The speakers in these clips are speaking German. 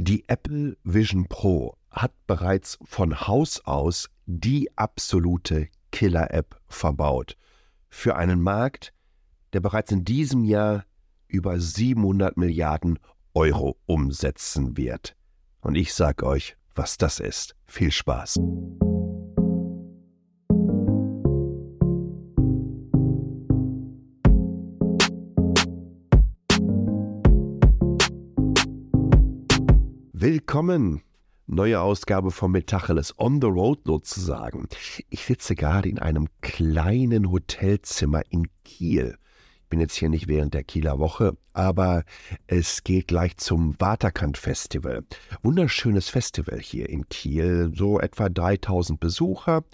Die Apple Vision Pro hat bereits von Haus aus die absolute Killer-App verbaut. Für einen Markt, der bereits in diesem Jahr über 700 Milliarden Euro umsetzen wird. Und ich sage euch, was das ist. Viel Spaß. Willkommen! Neue Ausgabe von Metacheles on the road sozusagen. Ich sitze gerade in einem kleinen Hotelzimmer in Kiel. Ich bin jetzt hier nicht während der Kieler Woche, aber es geht gleich zum Waterkant Festival. Wunderschönes Festival hier in Kiel, so etwa 3000 Besucher.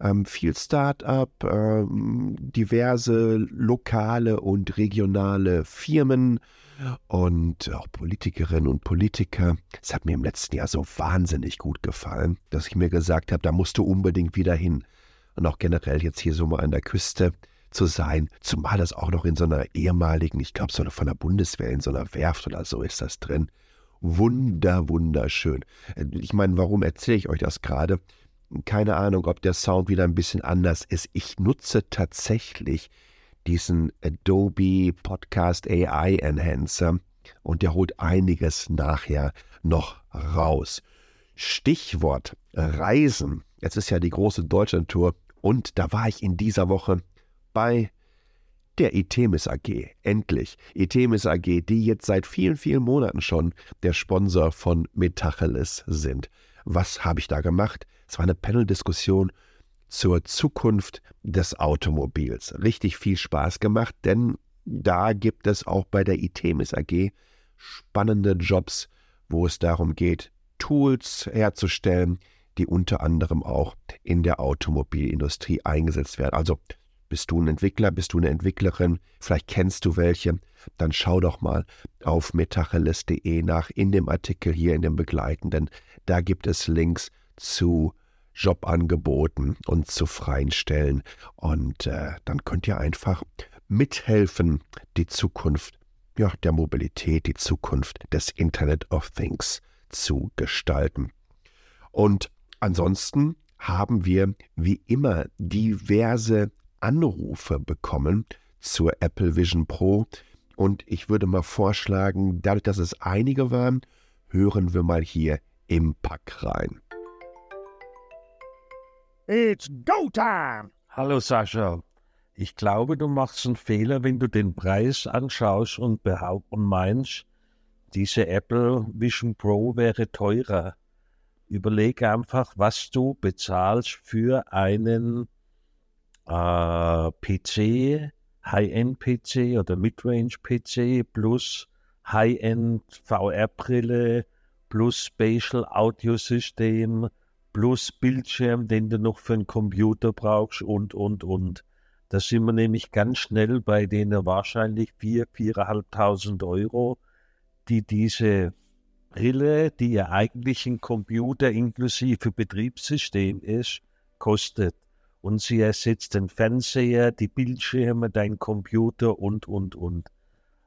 Ähm, viel Start-up, ähm, diverse lokale und regionale Firmen, und auch Politikerinnen und Politiker. Es hat mir im letzten Jahr so wahnsinnig gut gefallen, dass ich mir gesagt habe, da musst du unbedingt wieder hin. Und auch generell jetzt hier so mal an der Küste zu sein, zumal das auch noch in so einer ehemaligen, ich glaube, so von der Bundeswehr, in so einer Werft oder so ist das drin. Wunder, wunderschön. Ich meine, warum erzähle ich euch das gerade? Keine Ahnung, ob der Sound wieder ein bisschen anders ist. Ich nutze tatsächlich diesen Adobe Podcast AI Enhancer und der holt einiges nachher noch raus. Stichwort Reisen. Jetzt ist ja die große Deutschlandtour und da war ich in dieser Woche bei der Itemis AG. Endlich. Itemis AG, die jetzt seit vielen, vielen Monaten schon der Sponsor von Metacheles sind. Was habe ich da gemacht? Es war eine Panel-Diskussion zur Zukunft des Automobils. Richtig viel Spaß gemacht, denn da gibt es auch bei der ITEMIS AG spannende Jobs, wo es darum geht, Tools herzustellen, die unter anderem auch in der Automobilindustrie eingesetzt werden. Also bist du ein Entwickler, bist du eine Entwicklerin, vielleicht kennst du welche, dann schau doch mal auf metacheles.de nach in dem Artikel hier in dem Begleitenden. Da gibt es Links zu Jobangeboten und zu freien Stellen. Und äh, dann könnt ihr einfach mithelfen, die Zukunft ja, der Mobilität, die Zukunft des Internet of Things zu gestalten. Und ansonsten haben wir wie immer diverse Anrufe bekommen zur Apple Vision Pro. Und ich würde mal vorschlagen, dadurch, dass es einige waren, hören wir mal hier im Pack rein. It's go time! Hallo Sascha. Ich glaube, du machst einen Fehler, wenn du den Preis anschaust und behauptest und meinst, diese Apple Vision Pro wäre teurer. Überlege einfach, was du bezahlst für einen äh, PC, High-End-PC oder Midrange-PC plus High-End VR-Brille plus Spatial Audio-System plus Bildschirm, den du noch für einen Computer brauchst und, und, und. Da sind wir nämlich ganz schnell bei denen wahrscheinlich 4.000, 4.500 Euro, die diese Brille, die ja eigentlich ein Computer inklusive Betriebssystem ist, kostet. Und sie ersetzt den Fernseher, die Bildschirme, dein Computer und, und, und.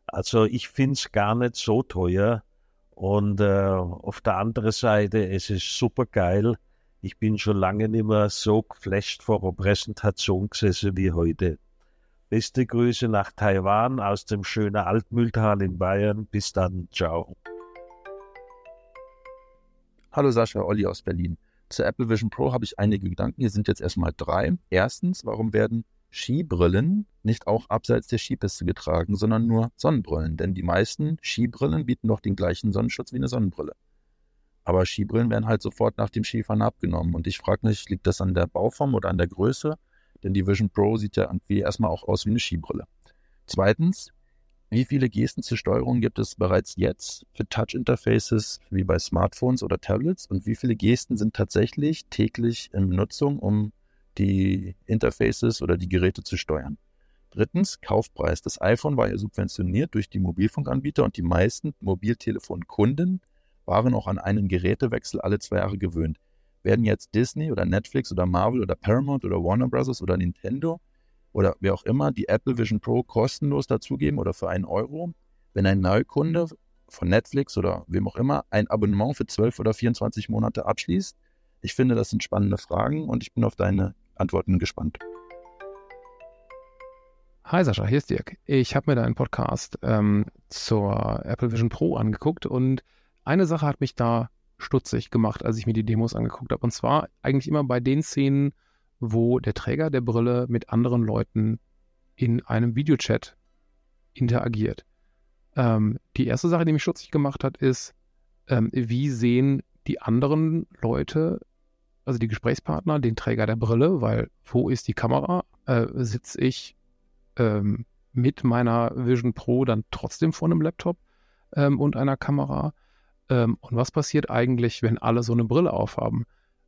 Also ich finde es gar nicht so teuer. Und äh, auf der anderen Seite, es ist super geil ich bin schon lange nicht mehr so geflasht vor einer Präsentation gesessen wie heute. Beste Grüße nach Taiwan aus dem schönen Altmühltal in Bayern. Bis dann, ciao. Hallo Sascha, Olli aus Berlin. Zur Apple Vision Pro habe ich einige Gedanken. Hier sind jetzt erstmal drei. Erstens, warum werden Skibrillen nicht auch abseits der Skipiste getragen, sondern nur Sonnenbrillen? Denn die meisten Skibrillen bieten doch den gleichen Sonnenschutz wie eine Sonnenbrille. Aber Skibrillen werden halt sofort nach dem Skifahren abgenommen. Und ich frage mich, liegt das an der Bauform oder an der Größe? Denn die Vision Pro sieht ja irgendwie erstmal auch aus wie eine Skibrille. Zweitens, wie viele Gesten zur Steuerung gibt es bereits jetzt für Touch-Interfaces wie bei Smartphones oder Tablets? Und wie viele Gesten sind tatsächlich täglich in Benutzung, um die Interfaces oder die Geräte zu steuern? Drittens, Kaufpreis. Das iPhone war ja subventioniert durch die Mobilfunkanbieter und die meisten Mobiltelefonkunden waren auch an einen Gerätewechsel alle zwei Jahre gewöhnt. Werden jetzt Disney oder Netflix oder Marvel oder Paramount oder Warner Bros. oder Nintendo oder wer auch immer die Apple Vision Pro kostenlos dazugeben oder für einen Euro, wenn ein Neukunde von Netflix oder wem auch immer ein Abonnement für 12 oder 24 Monate abschließt? Ich finde, das sind spannende Fragen und ich bin auf deine Antworten gespannt. Hi Sascha, hier ist Dirk. Ich habe mir deinen Podcast ähm, zur Apple Vision Pro angeguckt und eine Sache hat mich da stutzig gemacht, als ich mir die Demos angeguckt habe. Und zwar eigentlich immer bei den Szenen, wo der Träger der Brille mit anderen Leuten in einem Videochat interagiert. Ähm, die erste Sache, die mich stutzig gemacht hat, ist, ähm, wie sehen die anderen Leute, also die Gesprächspartner, den Träger der Brille, weil wo ist die Kamera? Äh, Sitze ich ähm, mit meiner Vision Pro dann trotzdem vor einem Laptop ähm, und einer Kamera? Ähm, und was passiert eigentlich, wenn alle so eine Brille aufhaben?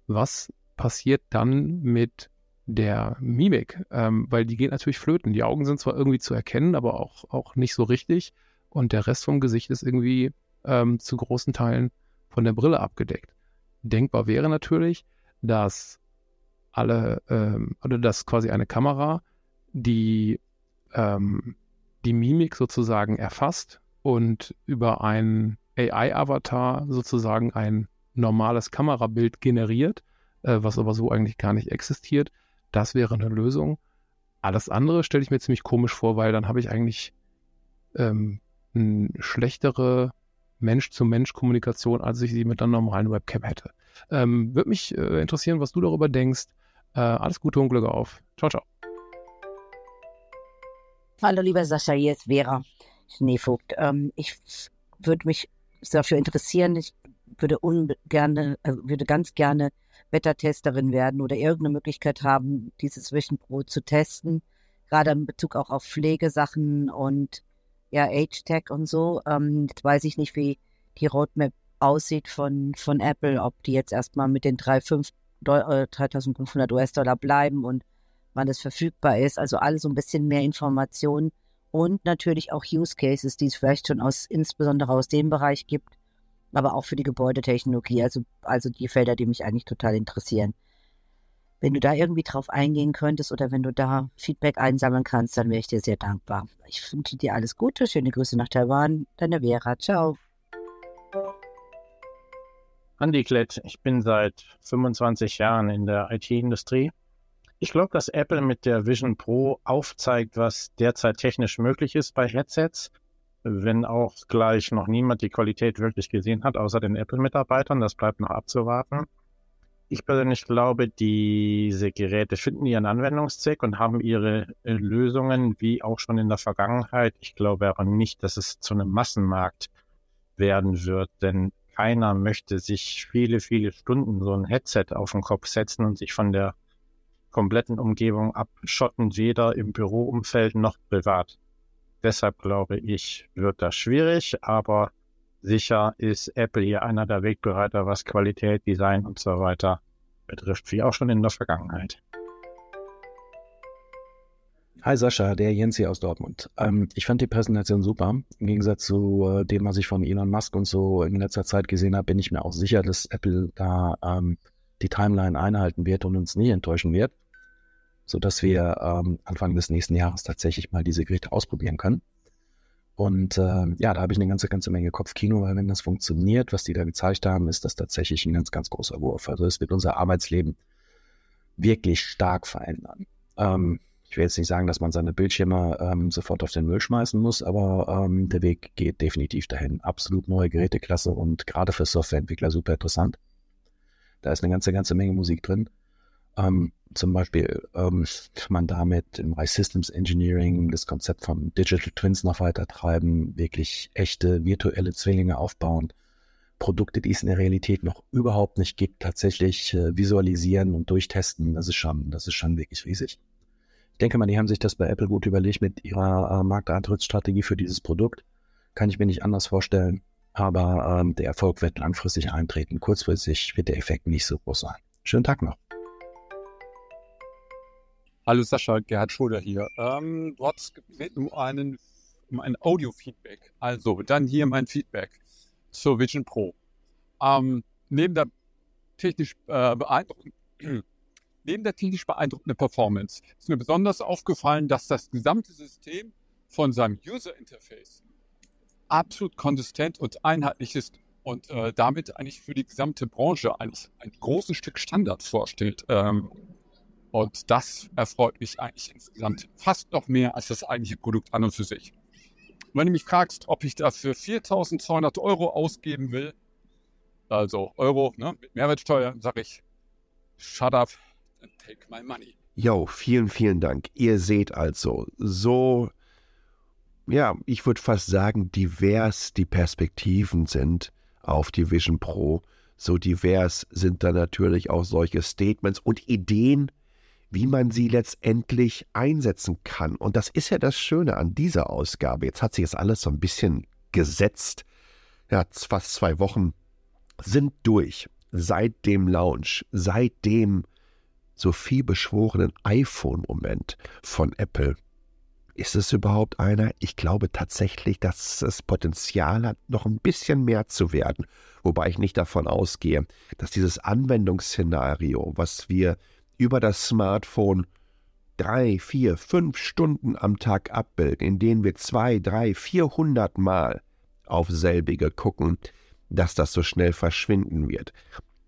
Was passiert dann mit der Mimik? Ähm, weil die geht natürlich flöten. Die Augen sind zwar irgendwie zu erkennen, aber auch, auch nicht so richtig. Und der Rest vom Gesicht ist irgendwie ähm, zu großen Teilen von der Brille abgedeckt. Denkbar wäre natürlich, dass alle, ähm, oder dass quasi eine Kamera, die ähm, die Mimik sozusagen erfasst und über einen AI-Avatar sozusagen ein normales Kamerabild generiert, äh, was aber so eigentlich gar nicht existiert. Das wäre eine Lösung. Alles andere stelle ich mir ziemlich komisch vor, weil dann habe ich eigentlich ähm, eine schlechtere Mensch-zu-Mensch-Kommunikation, als ich sie mit einer normalen Webcam hätte. Ähm, Würde mich äh, interessieren, was du darüber denkst. Äh, alles Gute und Glück auf. Ciao, ciao. Hallo, lieber Sascha, hier ist Vera Schneevogt. Ähm, ich würde mich dafür interessieren. Ich würde ungerne, äh, würde ganz gerne Wettertesterin werden oder irgendeine Möglichkeit haben, dieses Pro zu testen. Gerade in Bezug auch auf Pflegesachen und ja, Age-Tag und so. Ähm, jetzt weiß ich nicht, wie die Roadmap aussieht von, von Apple, ob die jetzt erstmal mit den 3,5 3500 US-Dollar bleiben und wann es verfügbar ist. Also alles so ein bisschen mehr Informationen und natürlich auch Use Cases, die es vielleicht schon aus, insbesondere aus dem Bereich gibt, aber auch für die Gebäudetechnologie, also, also die Felder, die mich eigentlich total interessieren. Wenn du da irgendwie drauf eingehen könntest oder wenn du da Feedback einsammeln kannst, dann wäre ich dir sehr dankbar. Ich wünsche dir alles Gute, schöne Grüße nach Taiwan, deine Vera, ciao. Andi Klett, ich bin seit 25 Jahren in der IT-Industrie ich glaube, dass Apple mit der Vision Pro aufzeigt, was derzeit technisch möglich ist bei Headsets, wenn auch gleich noch niemand die Qualität wirklich gesehen hat, außer den Apple-Mitarbeitern. Das bleibt noch abzuwarten. Ich persönlich glaube, diese Geräte finden ihren Anwendungszweck und haben ihre äh, Lösungen, wie auch schon in der Vergangenheit. Ich glaube aber nicht, dass es zu einem Massenmarkt werden wird, denn keiner möchte sich viele, viele Stunden so ein Headset auf den Kopf setzen und sich von der kompletten Umgebung abschotten, weder im Büroumfeld noch privat. Deshalb glaube ich, wird das schwierig, aber sicher ist Apple hier einer der Wegbereiter, was Qualität, Design und so weiter betrifft, wie auch schon in der Vergangenheit. Hi Sascha, der Jens hier aus Dortmund. Ähm, ich fand die Präsentation super. Im Gegensatz zu äh, dem, was ich von Elon Musk und so in letzter Zeit gesehen habe, bin ich mir auch sicher, dass Apple da ähm, die Timeline einhalten wird und uns nie enttäuschen wird sodass wir ähm, Anfang des nächsten Jahres tatsächlich mal diese Geräte ausprobieren können. Und äh, ja, da habe ich eine ganze, ganze Menge Kopfkino, weil wenn das funktioniert, was die da gezeigt haben, ist das tatsächlich ein ganz, ganz großer Wurf. Also es wird unser Arbeitsleben wirklich stark verändern. Ähm, ich will jetzt nicht sagen, dass man seine Bildschirme ähm, sofort auf den Müll schmeißen muss, aber ähm, der Weg geht definitiv dahin. Absolut neue Geräteklasse und gerade für Softwareentwickler super interessant. Da ist eine ganze, ganze Menge Musik drin. Ähm, zum Beispiel ähm, kann man damit im Bereich Systems Engineering das Konzept von Digital Twins noch weiter treiben, wirklich echte virtuelle Zwillinge aufbauen, Produkte, die es in der Realität noch überhaupt nicht gibt, tatsächlich äh, visualisieren und durchtesten. Das ist schon, das ist schon wirklich riesig. Ich denke mal, die haben sich das bei Apple gut überlegt mit ihrer äh, Markteintrittsstrategie für dieses Produkt. Kann ich mir nicht anders vorstellen. Aber ähm, der Erfolg wird langfristig eintreten. Kurzfristig wird der Effekt nicht so groß sein. Schönen Tag noch. Hallo Sascha, Gerhard Schröder hier. Ähm, du hast gebeten um, einen, um ein Audio-Feedback. Also, dann hier mein Feedback zur Vision Pro. Ähm, neben der technisch äh, beeindruckenden Neben der technisch beeindruckenden Performance ist mir besonders aufgefallen, dass das gesamte System von seinem User Interface absolut konsistent und einheitlich ist und äh, damit eigentlich für die gesamte Branche eigentlich ein großes Stück Standards vorstellt. Ähm, und das erfreut mich eigentlich insgesamt fast noch mehr als das eigentliche Produkt an und für sich. wenn du mich fragst, ob ich dafür 4.200 Euro ausgeben will, also Euro ne, mit Mehrwertsteuer, sage ich, shut up and take my money. Jo, vielen, vielen Dank. Ihr seht also, so, ja, ich würde fast sagen, divers die Perspektiven sind auf die Vision Pro. So divers sind da natürlich auch solche Statements und Ideen, wie man sie letztendlich einsetzen kann. Und das ist ja das Schöne an dieser Ausgabe. Jetzt hat sich das alles so ein bisschen gesetzt. Ja, fast zwei Wochen sind durch. Seit dem Launch, seit dem so viel beschworenen iPhone-Moment von Apple. Ist es überhaupt einer? Ich glaube tatsächlich, dass es Potenzial hat, noch ein bisschen mehr zu werden. Wobei ich nicht davon ausgehe, dass dieses Anwendungsszenario, was wir über das Smartphone drei, vier, fünf Stunden am Tag abbilden, in denen wir zwei, drei, vierhundert Mal auf selbige gucken, dass das so schnell verschwinden wird.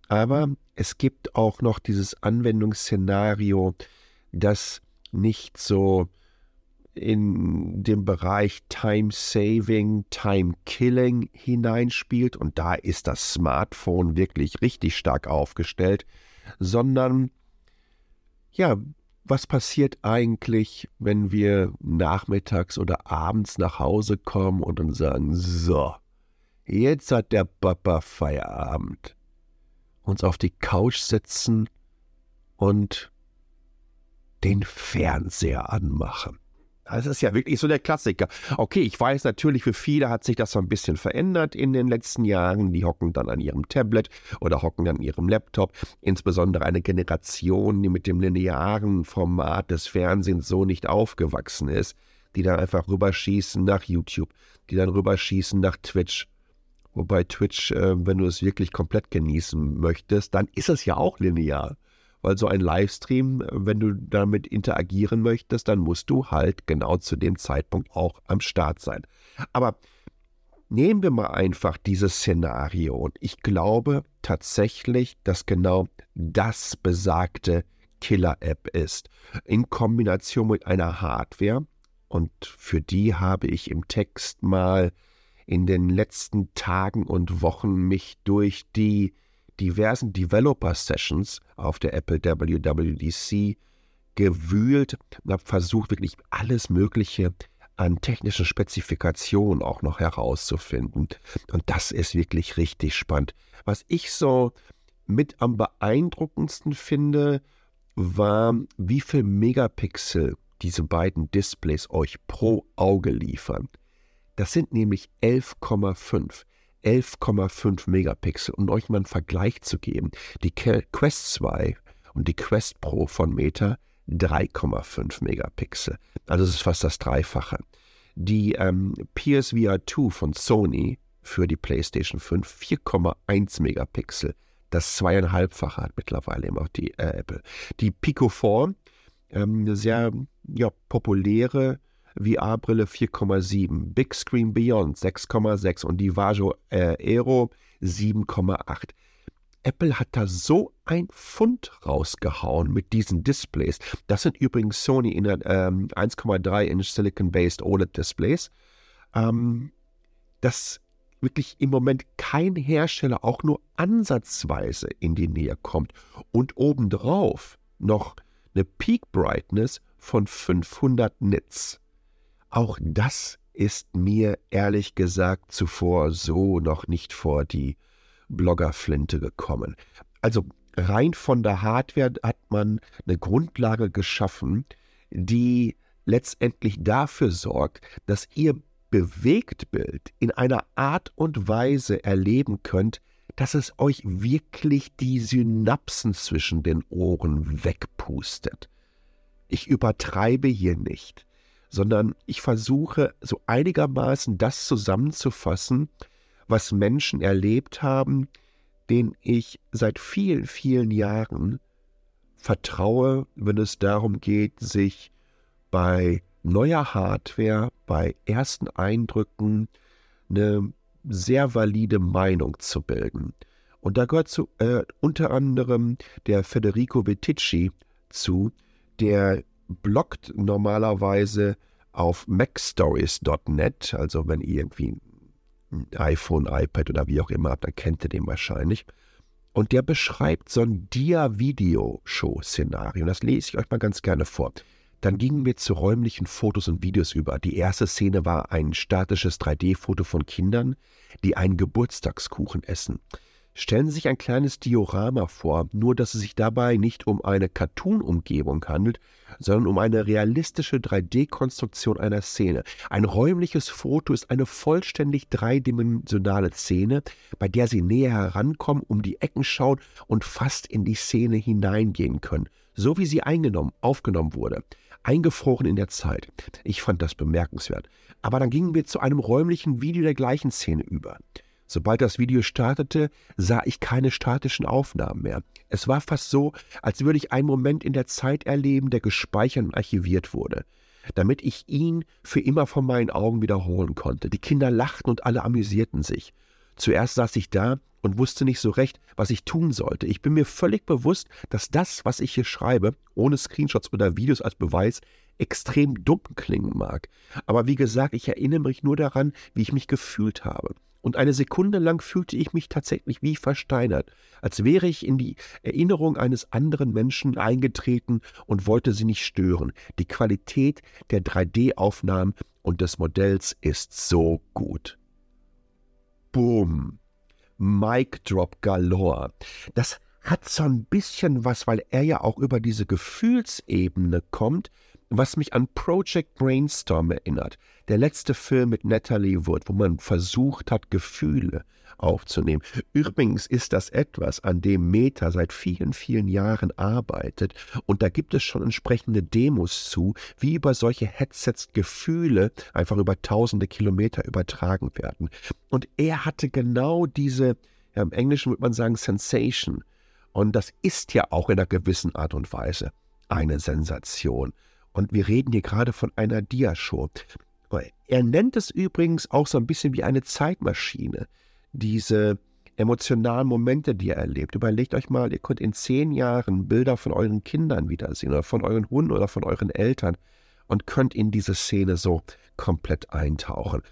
Aber es gibt auch noch dieses Anwendungsszenario, das nicht so in den Bereich Time Saving, Time Killing hineinspielt und da ist das Smartphone wirklich richtig stark aufgestellt, sondern ja, was passiert eigentlich, wenn wir nachmittags oder abends nach Hause kommen und dann sagen, so, jetzt hat der Papa Feierabend, uns auf die Couch setzen und den Fernseher anmachen. Das ist ja wirklich so der Klassiker. Okay, ich weiß natürlich, für viele hat sich das so ein bisschen verändert in den letzten Jahren. Die hocken dann an ihrem Tablet oder hocken an ihrem Laptop. Insbesondere eine Generation, die mit dem linearen Format des Fernsehens so nicht aufgewachsen ist, die dann einfach rüberschießen nach YouTube, die dann rüberschießen nach Twitch. Wobei Twitch, äh, wenn du es wirklich komplett genießen möchtest, dann ist es ja auch linear weil so ein Livestream, wenn du damit interagieren möchtest, dann musst du halt genau zu dem Zeitpunkt auch am Start sein. Aber nehmen wir mal einfach dieses Szenario und ich glaube tatsächlich, dass genau das besagte Killer-App ist, in Kombination mit einer Hardware. Und für die habe ich im Text mal in den letzten Tagen und Wochen mich durch die diversen Developer-Sessions auf der Apple WWDC gewühlt und habe versucht, wirklich alles Mögliche an technischen Spezifikationen auch noch herauszufinden. Und das ist wirklich richtig spannend. Was ich so mit am beeindruckendsten finde, war, wie viel Megapixel diese beiden Displays euch pro Auge liefern. Das sind nämlich 11,5. 11,5 Megapixel. Um euch mal einen Vergleich zu geben, die Quest 2 und die Quest Pro von Meta 3,5 Megapixel. Also es ist fast das Dreifache. Die ähm, PSVR 2 von Sony für die PlayStation 5 4,1 Megapixel. Das zweieinhalbfache hat mittlerweile immer auch die äh, Apple. Die Pico 4, ähm, eine sehr ja, populäre VR-Brille 4,7, Big Screen Beyond 6,6 und die Vajo äh, Aero 7,8. Apple hat da so ein Pfund rausgehauen mit diesen Displays. Das sind übrigens Sony in ähm, 1,3 Inch Silicon-based OLED-Displays. Ähm, dass wirklich im Moment kein Hersteller auch nur ansatzweise in die Nähe kommt. Und obendrauf noch eine Peak Brightness von 500 Nits. Auch das ist mir ehrlich gesagt zuvor so noch nicht vor die Bloggerflinte gekommen. Also rein von der Hardware hat man eine Grundlage geschaffen, die letztendlich dafür sorgt, dass ihr Bewegtbild in einer Art und Weise erleben könnt, dass es euch wirklich die Synapsen zwischen den Ohren wegpustet. Ich übertreibe hier nicht sondern ich versuche so einigermaßen das zusammenzufassen, was Menschen erlebt haben, denen ich seit vielen, vielen Jahren vertraue, wenn es darum geht, sich bei neuer Hardware, bei ersten Eindrücken eine sehr valide Meinung zu bilden. Und da gehört zu, äh, unter anderem der Federico Viticci zu, der bloggt normalerweise auf macstories.net, also wenn ihr irgendwie ein iPhone, iPad oder wie auch immer habt, dann kennt ihr den wahrscheinlich. Und der beschreibt so ein Dia-Video-Show-Szenario. Das lese ich euch mal ganz gerne vor. Dann gingen wir zu räumlichen Fotos und Videos über. Die erste Szene war ein statisches 3D-Foto von Kindern, die einen Geburtstagskuchen essen. Stellen Sie sich ein kleines Diorama vor, nur dass es sich dabei nicht um eine Cartoon-Umgebung handelt, sondern um eine realistische 3D-Konstruktion einer Szene. Ein räumliches Foto ist eine vollständig dreidimensionale Szene, bei der Sie näher herankommen, um die Ecken schauen und fast in die Szene hineingehen können, so wie sie eingenommen, aufgenommen wurde eingefroren in der Zeit. Ich fand das bemerkenswert. Aber dann gingen wir zu einem räumlichen Video der gleichen Szene über. Sobald das Video startete, sah ich keine statischen Aufnahmen mehr. Es war fast so, als würde ich einen Moment in der Zeit erleben, der gespeichert und archiviert wurde, damit ich ihn für immer vor meinen Augen wiederholen konnte. Die Kinder lachten und alle amüsierten sich. Zuerst saß ich da und wusste nicht so recht, was ich tun sollte. Ich bin mir völlig bewusst, dass das, was ich hier schreibe, ohne Screenshots oder Videos als Beweis, extrem dumm klingen mag. Aber wie gesagt, ich erinnere mich nur daran, wie ich mich gefühlt habe. Und eine Sekunde lang fühlte ich mich tatsächlich wie versteinert, als wäre ich in die Erinnerung eines anderen Menschen eingetreten und wollte sie nicht stören. Die Qualität der 3D-Aufnahmen und des Modells ist so gut. Boom. Mic Drop Galore. Das hat so ein bisschen was, weil er ja auch über diese Gefühlsebene kommt, was mich an Project Brainstorm erinnert. Der letzte Film mit Natalie Wood, wo man versucht hat, Gefühle aufzunehmen. Übrigens ist das etwas, an dem Meta seit vielen, vielen Jahren arbeitet. Und da gibt es schon entsprechende Demos zu, wie über solche Headsets Gefühle einfach über tausende Kilometer übertragen werden. Und er hatte genau diese, ja, im Englischen würde man sagen, Sensation. Und das ist ja auch in einer gewissen Art und Weise eine Sensation. Und wir reden hier gerade von einer Diashow. Er nennt es übrigens auch so ein bisschen wie eine Zeitmaschine. Diese emotionalen Momente, die er erlebt. Überlegt euch mal, ihr könnt in zehn Jahren Bilder von euren Kindern wiedersehen oder von euren Hunden oder von euren Eltern und könnt in diese Szene so komplett eintauchen.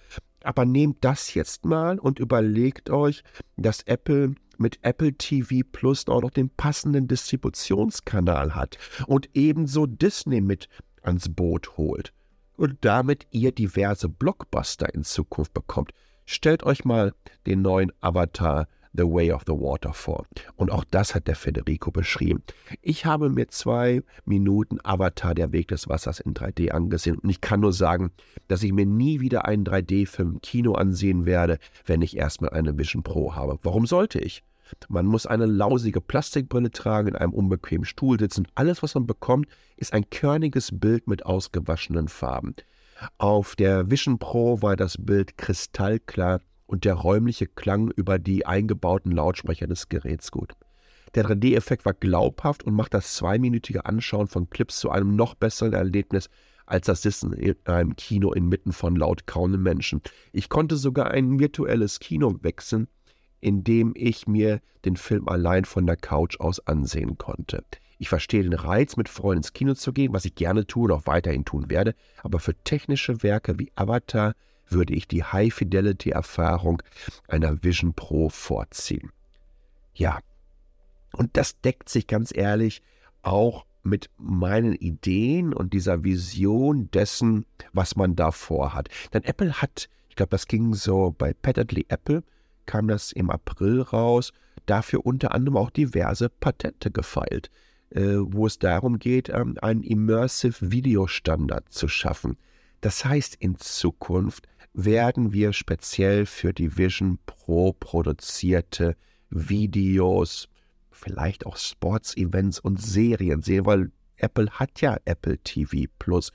Aber nehmt das jetzt mal und überlegt euch, dass Apple mit Apple TV Plus auch noch den passenden Distributionskanal hat und ebenso Disney mit ans Boot holt und damit ihr diverse Blockbuster in Zukunft bekommt. Stellt euch mal den neuen Avatar The Way of the Water vor. Und auch das hat der Federico beschrieben. Ich habe mir zwei Minuten Avatar Der Weg des Wassers in 3D angesehen und ich kann nur sagen, dass ich mir nie wieder einen 3D-Film im Kino ansehen werde, wenn ich erstmal eine Vision Pro habe. Warum sollte ich? Man muss eine lausige Plastikbrille tragen, in einem unbequemen Stuhl sitzen. Alles, was man bekommt, ist ein körniges Bild mit ausgewaschenen Farben. Auf der Vision Pro war das Bild kristallklar und der räumliche Klang über die eingebauten Lautsprecher des Geräts gut. Der 3D-Effekt war glaubhaft und macht das zweiminütige Anschauen von Clips zu einem noch besseren Erlebnis als das Sitzen in einem Kino inmitten von laut kauenden Menschen. Ich konnte sogar ein virtuelles Kino wechseln, indem ich mir den Film allein von der Couch aus ansehen konnte. Ich verstehe den Reiz, mit Freunden ins Kino zu gehen, was ich gerne tue und auch weiterhin tun werde, aber für technische Werke wie Avatar würde ich die High-Fidelity-Erfahrung einer Vision Pro vorziehen. Ja, und das deckt sich ganz ehrlich auch mit meinen Ideen und dieser Vision dessen, was man da vorhat. Denn Apple hat, ich glaube, das ging so bei Patently Apple, kam das im April raus, dafür unter anderem auch diverse Patente gefeilt, äh, wo es darum geht, ähm, einen Immersive Video Standard zu schaffen. Das heißt, in Zukunft werden wir speziell für die Vision Pro produzierte Videos, vielleicht auch Sports-Events und Serien sehen, weil Apple hat ja Apple TV Plus.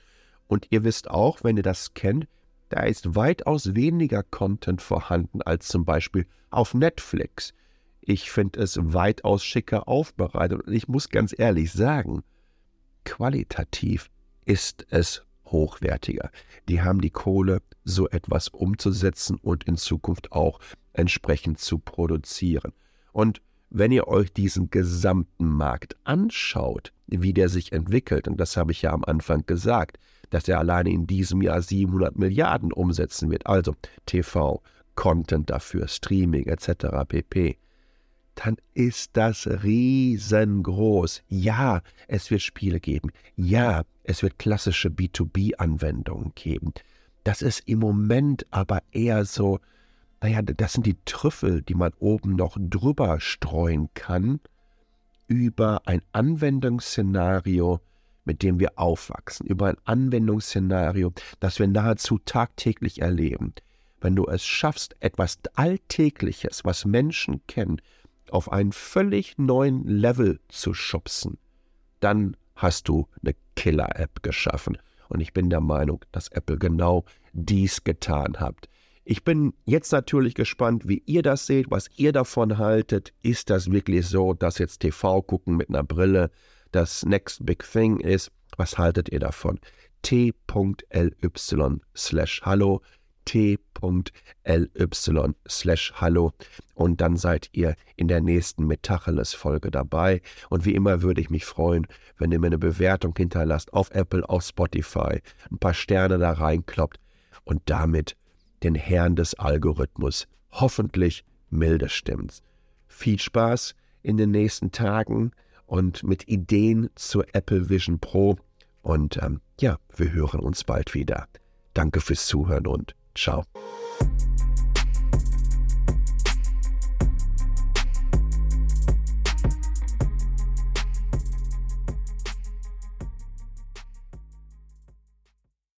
Und ihr wisst auch, wenn ihr das kennt, da ist weitaus weniger Content vorhanden als zum Beispiel auf Netflix. Ich finde es weitaus schicker aufbereitet und ich muss ganz ehrlich sagen, qualitativ ist es hochwertiger. Die haben die Kohle, so etwas umzusetzen und in Zukunft auch entsprechend zu produzieren. Und wenn ihr euch diesen gesamten Markt anschaut, wie der sich entwickelt, und das habe ich ja am Anfang gesagt, dass er alleine in diesem Jahr 700 Milliarden umsetzen wird, also TV, Content dafür, Streaming etc. pp dann ist das riesengroß. Ja, es wird Spiele geben. Ja, es wird klassische B2B-Anwendungen geben. Das ist im Moment aber eher so, naja, das sind die Trüffel, die man oben noch drüber streuen kann über ein Anwendungsszenario, mit dem wir aufwachsen, über ein Anwendungsszenario, das wir nahezu tagtäglich erleben. Wenn du es schaffst, etwas Alltägliches, was Menschen kennen, auf einen völlig neuen Level zu schubsen, dann hast du eine Killer-App geschaffen. Und ich bin der Meinung, dass Apple genau dies getan hat. Ich bin jetzt natürlich gespannt, wie ihr das seht, was ihr davon haltet. Ist das wirklich so, dass jetzt TV gucken mit einer Brille das Next Big Thing ist? Was haltet ihr davon? t.ly slash hallo t.ly slash hallo und dann seid ihr in der nächsten Metacheles-Folge dabei. Und wie immer würde ich mich freuen, wenn ihr mir eine Bewertung hinterlasst auf Apple, auf Spotify, ein paar Sterne da reinkloppt und damit den Herrn des Algorithmus hoffentlich milde stimmt. Viel Spaß in den nächsten Tagen und mit Ideen zur Apple Vision Pro. Und ähm, ja, wir hören uns bald wieder. Danke fürs Zuhören und Ciao.